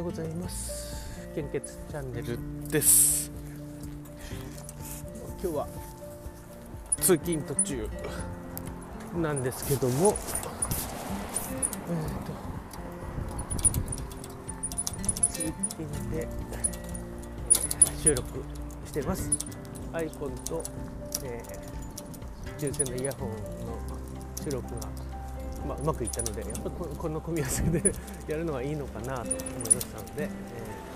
ようございます。献血チャンネル。です。今日は通勤途中。なんですけども。えー、と。通勤で収録してます。アイコンと、えー、有線のイヤホンの収録がまあ、うまくいったのでやっぱりこの組み合わせでやるのがいいのかなと思いましたので、えー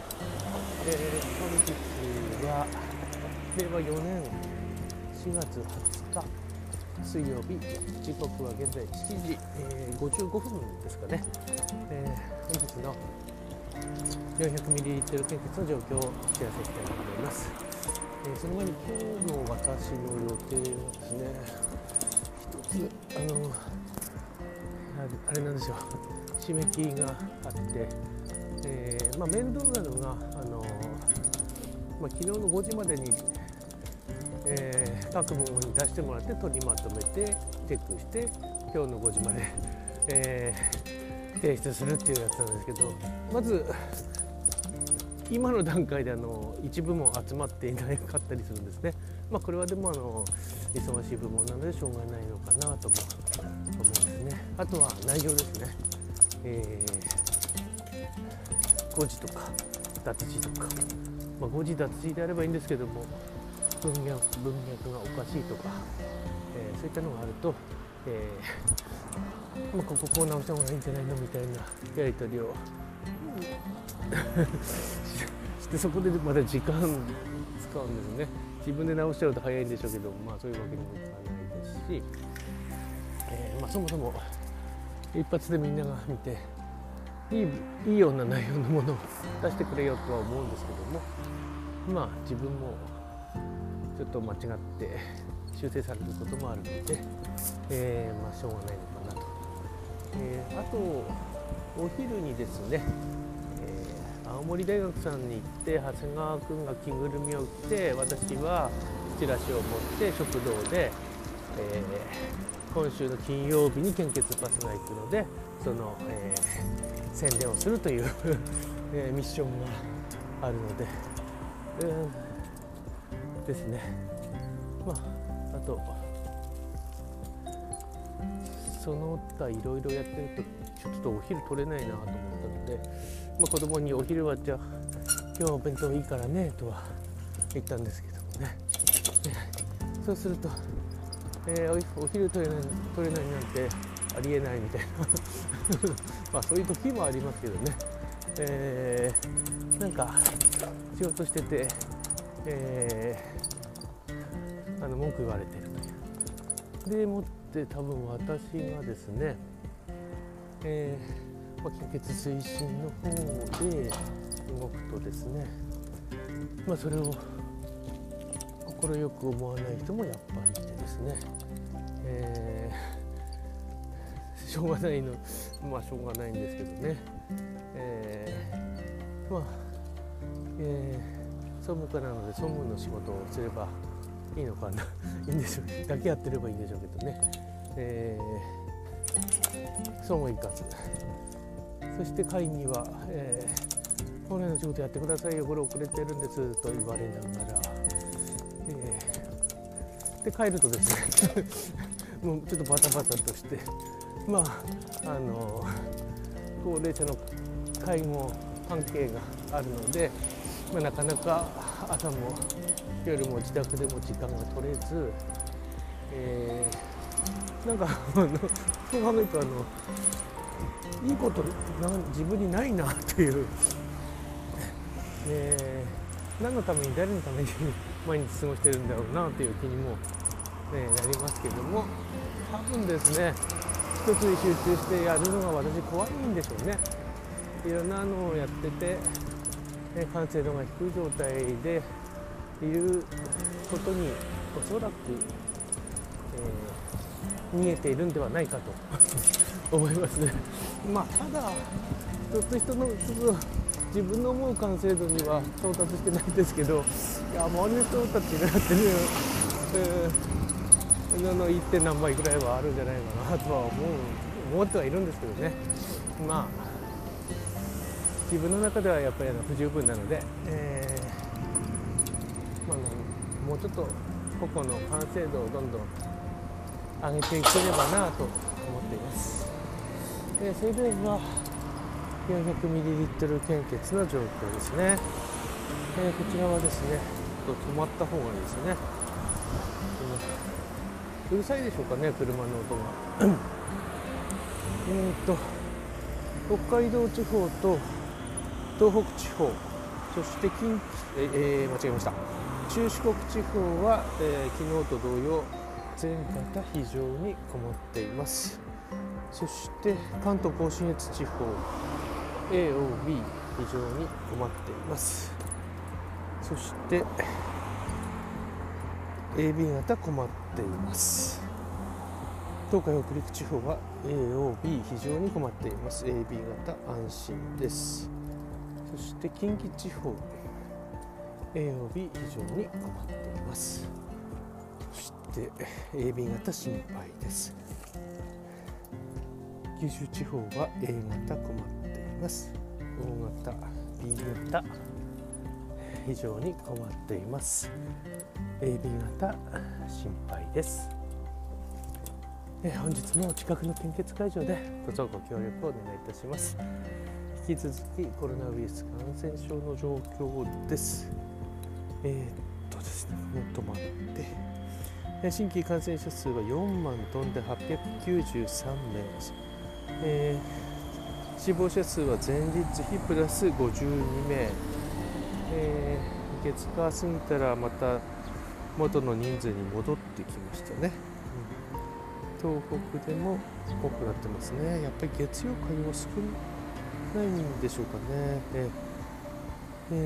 えー、本日は令和4年4月20日水曜日時刻は現在7時、えー、55分ですかね、えー、本日の 400ml 献血の状況をお知らせしたいと思います、えー、その前に今日の私の予定はですね一つあのあれなんですよ。締め切りがあって、えー、まあ、面倒なのが、あのまあ、昨日の5時までに、えー、各部門に出してもらって取りまとめてチェックして今日の5時まで、えー、提出するっていうやつなんですけどまず今の段階であの一部門集まっていなかったりするんですね。まあ、これはでもあの忙しい部門なのでしょうがないのかなと思思あとは内容ですね、えー、誤字とか脱字とか、まあ、誤字脱字であればいいんですけども文脈文脈がおかしいとか、えー、そういったのがあると、えーまあ、こここう直した方がいいんじゃないのみたいなやり取りを。してそこでまた時間使うんですね。自分で直しちゃうと早いんでしょうけどまあそういうわけにもいかないですしえー、まあ、そもそも一発でみんなが見ていいいいような内容のものを出してくれよとは思うんですけどもまあ自分もちょっと間違って修正されることもあるので、えー、まあしょうがないのかなと、えー、あとお昼にですね、えー、青森大学さんに行って長谷川君が着ぐるみを着て私はチラシを持って食堂で、え今週の金曜日に献血パスが行くのでその、えー、宣伝をするという えー、ミッションがあるので、えー、ですね。まああとその他いろいろやってるとちょっとお昼取れないなと思ったので、まあ、子供にお昼はじゃあ今日お弁当いいからねとは言ったんですけどもね、そうするとえー、お昼取れない取れないなんてありえないみたいな。まあそういう時もありますけどね、えー、なんか仕事してて、えー、あの文句言われてるという。でもって多分私がですね、えーまあ、献血推進の方で動くとですねまあそれを快く思わない人もやっぱりいてですね、えー、しょうがないのまあしょうがないんですけどね、えー、まあ、えー、総務課なので総務の仕事をすればいいのかな。いいんでしょう。だけやってればいいんでしょうけどね、えー、そうもいかずそして会議は、えー、本来の仕事やってくださいよ。これ遅れてるんです。と言われながら。で帰るとですね もうちょっとバタバタとしてまああの高齢者の介護関係があるので、まあ、なかなか朝も夜も自宅でも時間が取れず、えー、なんかあのそう考えるとあのいいこと自分にないなという、えー、何のために誰のために毎日過ごしてるんだろうなという気にも、ね、なりますけども。多分ですね一つに集中してやるのが私怖いんでしょうね。いろんなのをやってて、ね、完成度が低い状態でいることにおそらく、えー、逃げているんではないかと思いますね。まあただ一つ一つの自分の思う完成度には到達してないんですけどいや周りの人たちがやってる、えー、の 1. 点何倍ぐらいはあるんじゃないかなとは思う思ってはいるんですけどねまあ自分の中ではやっぱりあの不十分なので、えーまあ、もうちょっと個々の完成度をどんどん上げていければなと思っています、えー、それでは 400ml 献血の状況ですね、えー、こちらはですねちょっと止まった方がいいですね、うるさいでしょうかね車の音が。えっと北海道地方と東北地方そして近畿、えー、間違えました。中四国地方は、えー、昨日と同様全方非常に困っています。そして関東甲信越地方 AOB 非常に困っています。そして AB 型困っています。東海北陸地方は AOB 非常に困っています。AB 型安心です。そして近畿地方 AOB 非常に困っています。そして AB 型心配です。九州地方は A 型困っています。O 型 B 型非常に困っています。AB 型心配です。え本日も近くの献血会場でどうぞご協力をお願いいたします。引き続きコロナウイルス感染症の状況です。えー、っとですねもう止まって。新規感染者数は4万トンで893名、えー、死亡者数は前日比プラス52名、えー、月火過ぎたらまた元の人数に戻ってきましたね、うん、東北でも多くなってますね。やっぱり月曜火曜少ないんでしょうかね。ええー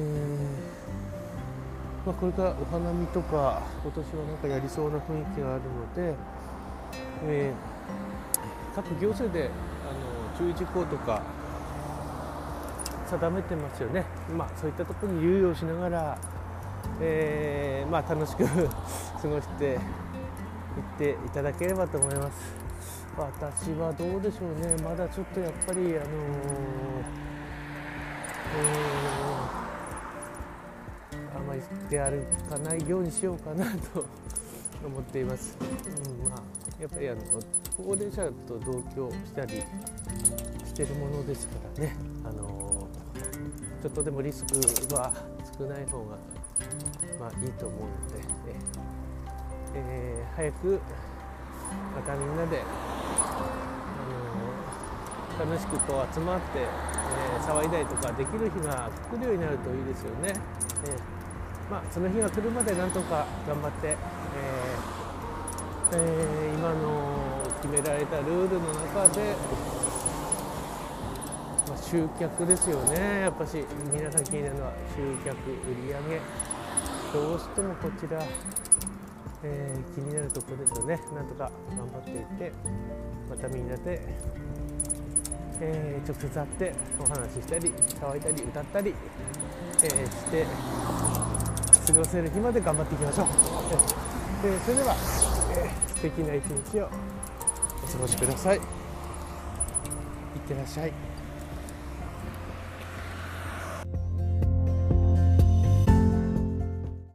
まあ、これからお花見とか今年はなんかやりそうな雰囲気があるので、えー、各行政で注意事項とか定めてますよね、まあ、そういったところに猶予しながら、えー、まあ、楽しく 過ごしていっていただければと思います。私はどうでしょうね、まだちょっとやっぱり、あのーえーあまり出歩かないようにしようかなと思っています。うん、まあ、やっぱりあの高齢者と同居したりしてるものですからね、あのちょっとでもリスクは少ない方が、まあ、いいと思うので、えー、早くまたみんなで、あの楽しくこう集まって、えー、騒いだりとかできる日が来るようになるといいですよね。えーまあ、その日が来るまでなんとか頑張って、えーえー、今の決められたルールの中で、まあ、集客ですよね。やっぱし皆さん気になるのは集客売上。どうしてもこちら、えー、気になるところですよね。なんとか頑張っていってまたみんなで、えー、直接会ってお話ししたり騒いだり歌ったり、え、して過ごせる日まで頑張っていきましょう。えそれでは、えー、素敵な一日をお過ごしください。いってらっしゃい。